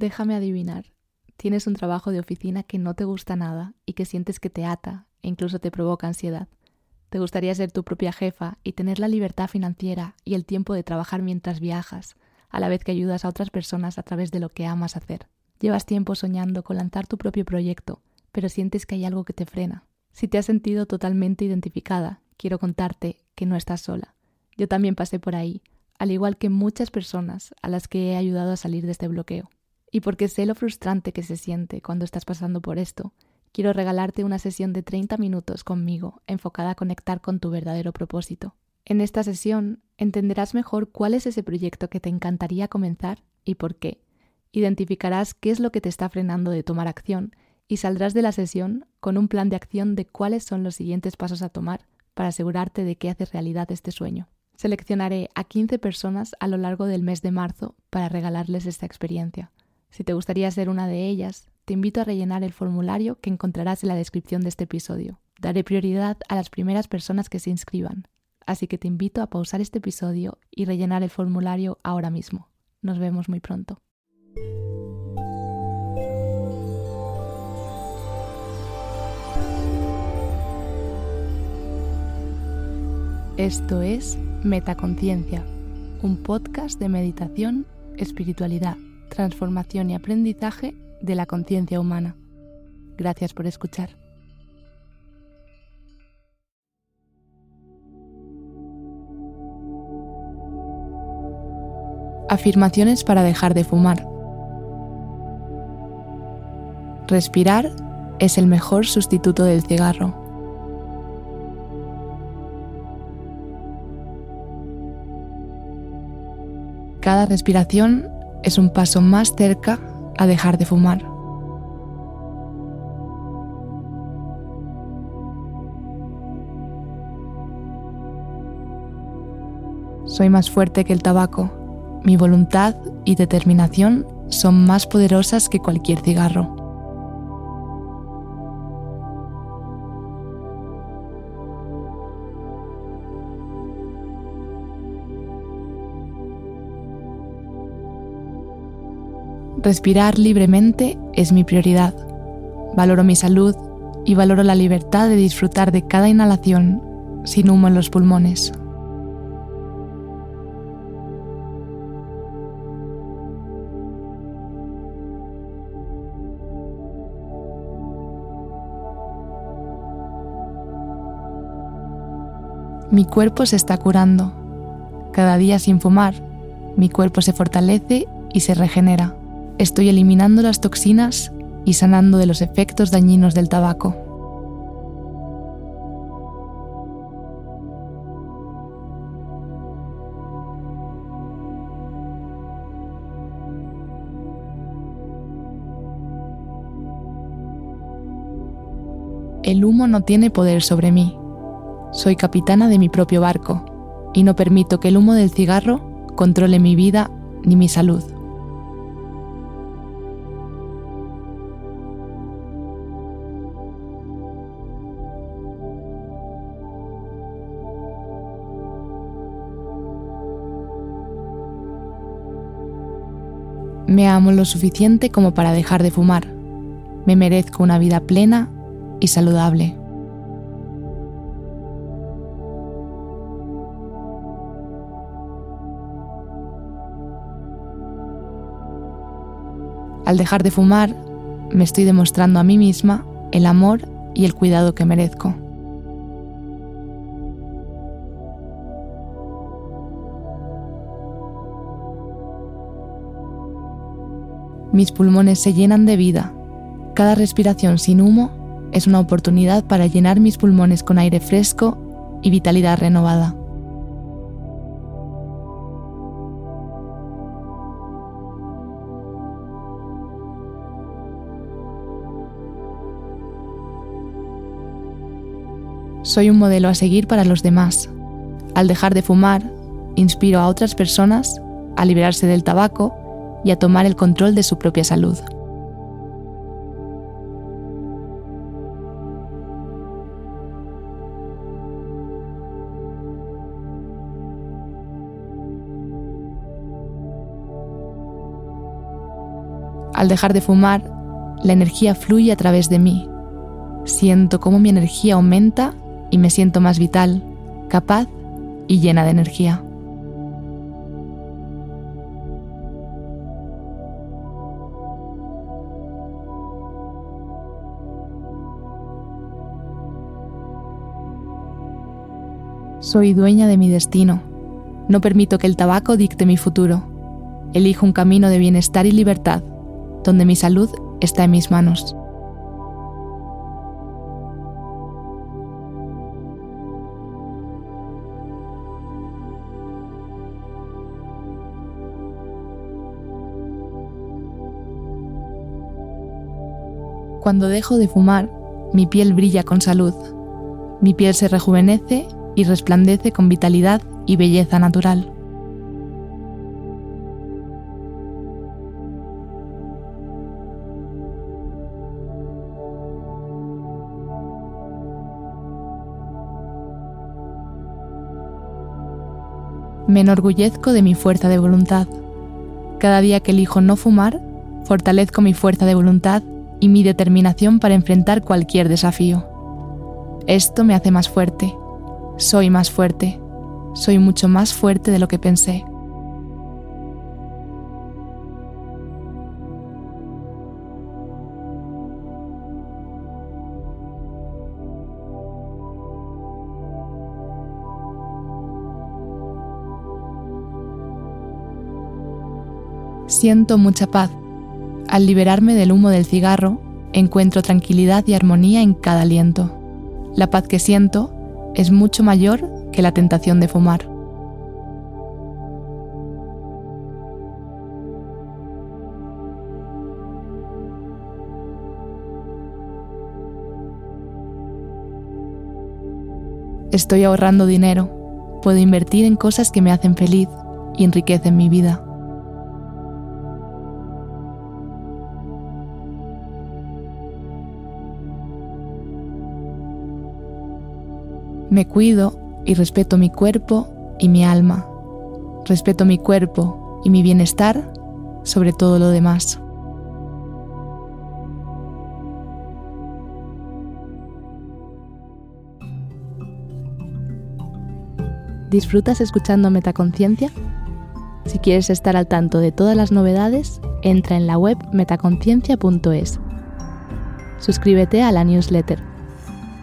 Déjame adivinar. Tienes un trabajo de oficina que no te gusta nada y que sientes que te ata e incluso te provoca ansiedad. Te gustaría ser tu propia jefa y tener la libertad financiera y el tiempo de trabajar mientras viajas, a la vez que ayudas a otras personas a través de lo que amas hacer. Llevas tiempo soñando con lanzar tu propio proyecto, pero sientes que hay algo que te frena. Si te has sentido totalmente identificada, quiero contarte que no estás sola. Yo también pasé por ahí, al igual que muchas personas a las que he ayudado a salir de este bloqueo. Y porque sé lo frustrante que se siente cuando estás pasando por esto, quiero regalarte una sesión de 30 minutos conmigo enfocada a conectar con tu verdadero propósito. En esta sesión entenderás mejor cuál es ese proyecto que te encantaría comenzar y por qué. Identificarás qué es lo que te está frenando de tomar acción y saldrás de la sesión con un plan de acción de cuáles son los siguientes pasos a tomar para asegurarte de que haces realidad este sueño. Seleccionaré a 15 personas a lo largo del mes de marzo para regalarles esta experiencia. Si te gustaría ser una de ellas, te invito a rellenar el formulario que encontrarás en la descripción de este episodio. Daré prioridad a las primeras personas que se inscriban, así que te invito a pausar este episodio y rellenar el formulario ahora mismo. Nos vemos muy pronto. Esto es Metaconciencia, un podcast de meditación, espiritualidad transformación y aprendizaje de la conciencia humana. Gracias por escuchar. Afirmaciones para dejar de fumar. Respirar es el mejor sustituto del cigarro. Cada respiración es un paso más cerca a dejar de fumar. Soy más fuerte que el tabaco. Mi voluntad y determinación son más poderosas que cualquier cigarro. Respirar libremente es mi prioridad. Valoro mi salud y valoro la libertad de disfrutar de cada inhalación sin humo en los pulmones. Mi cuerpo se está curando. Cada día sin fumar, mi cuerpo se fortalece y se regenera estoy eliminando las toxinas y sanando de los efectos dañinos del tabaco. El humo no tiene poder sobre mí. Soy capitana de mi propio barco y no permito que el humo del cigarro controle mi vida ni mi salud. Me amo lo suficiente como para dejar de fumar. Me merezco una vida plena y saludable. Al dejar de fumar, me estoy demostrando a mí misma el amor y el cuidado que merezco. Mis pulmones se llenan de vida. Cada respiración sin humo es una oportunidad para llenar mis pulmones con aire fresco y vitalidad renovada. Soy un modelo a seguir para los demás. Al dejar de fumar, inspiro a otras personas a liberarse del tabaco y a tomar el control de su propia salud. Al dejar de fumar, la energía fluye a través de mí. Siento cómo mi energía aumenta y me siento más vital, capaz y llena de energía. Soy dueña de mi destino. No permito que el tabaco dicte mi futuro. Elijo un camino de bienestar y libertad, donde mi salud está en mis manos. Cuando dejo de fumar, mi piel brilla con salud. Mi piel se rejuvenece y resplandece con vitalidad y belleza natural. Me enorgullezco de mi fuerza de voluntad. Cada día que elijo no fumar, fortalezco mi fuerza de voluntad y mi determinación para enfrentar cualquier desafío. Esto me hace más fuerte, soy más fuerte. Soy mucho más fuerte de lo que pensé. Siento mucha paz. Al liberarme del humo del cigarro, encuentro tranquilidad y armonía en cada aliento. La paz que siento es mucho mayor que la tentación de fumar. Estoy ahorrando dinero, puedo invertir en cosas que me hacen feliz y enriquecen mi vida. Me cuido y respeto mi cuerpo y mi alma. Respeto mi cuerpo y mi bienestar sobre todo lo demás. ¿Disfrutas escuchando Metaconciencia? Si quieres estar al tanto de todas las novedades, entra en la web metaconciencia.es. Suscríbete a la newsletter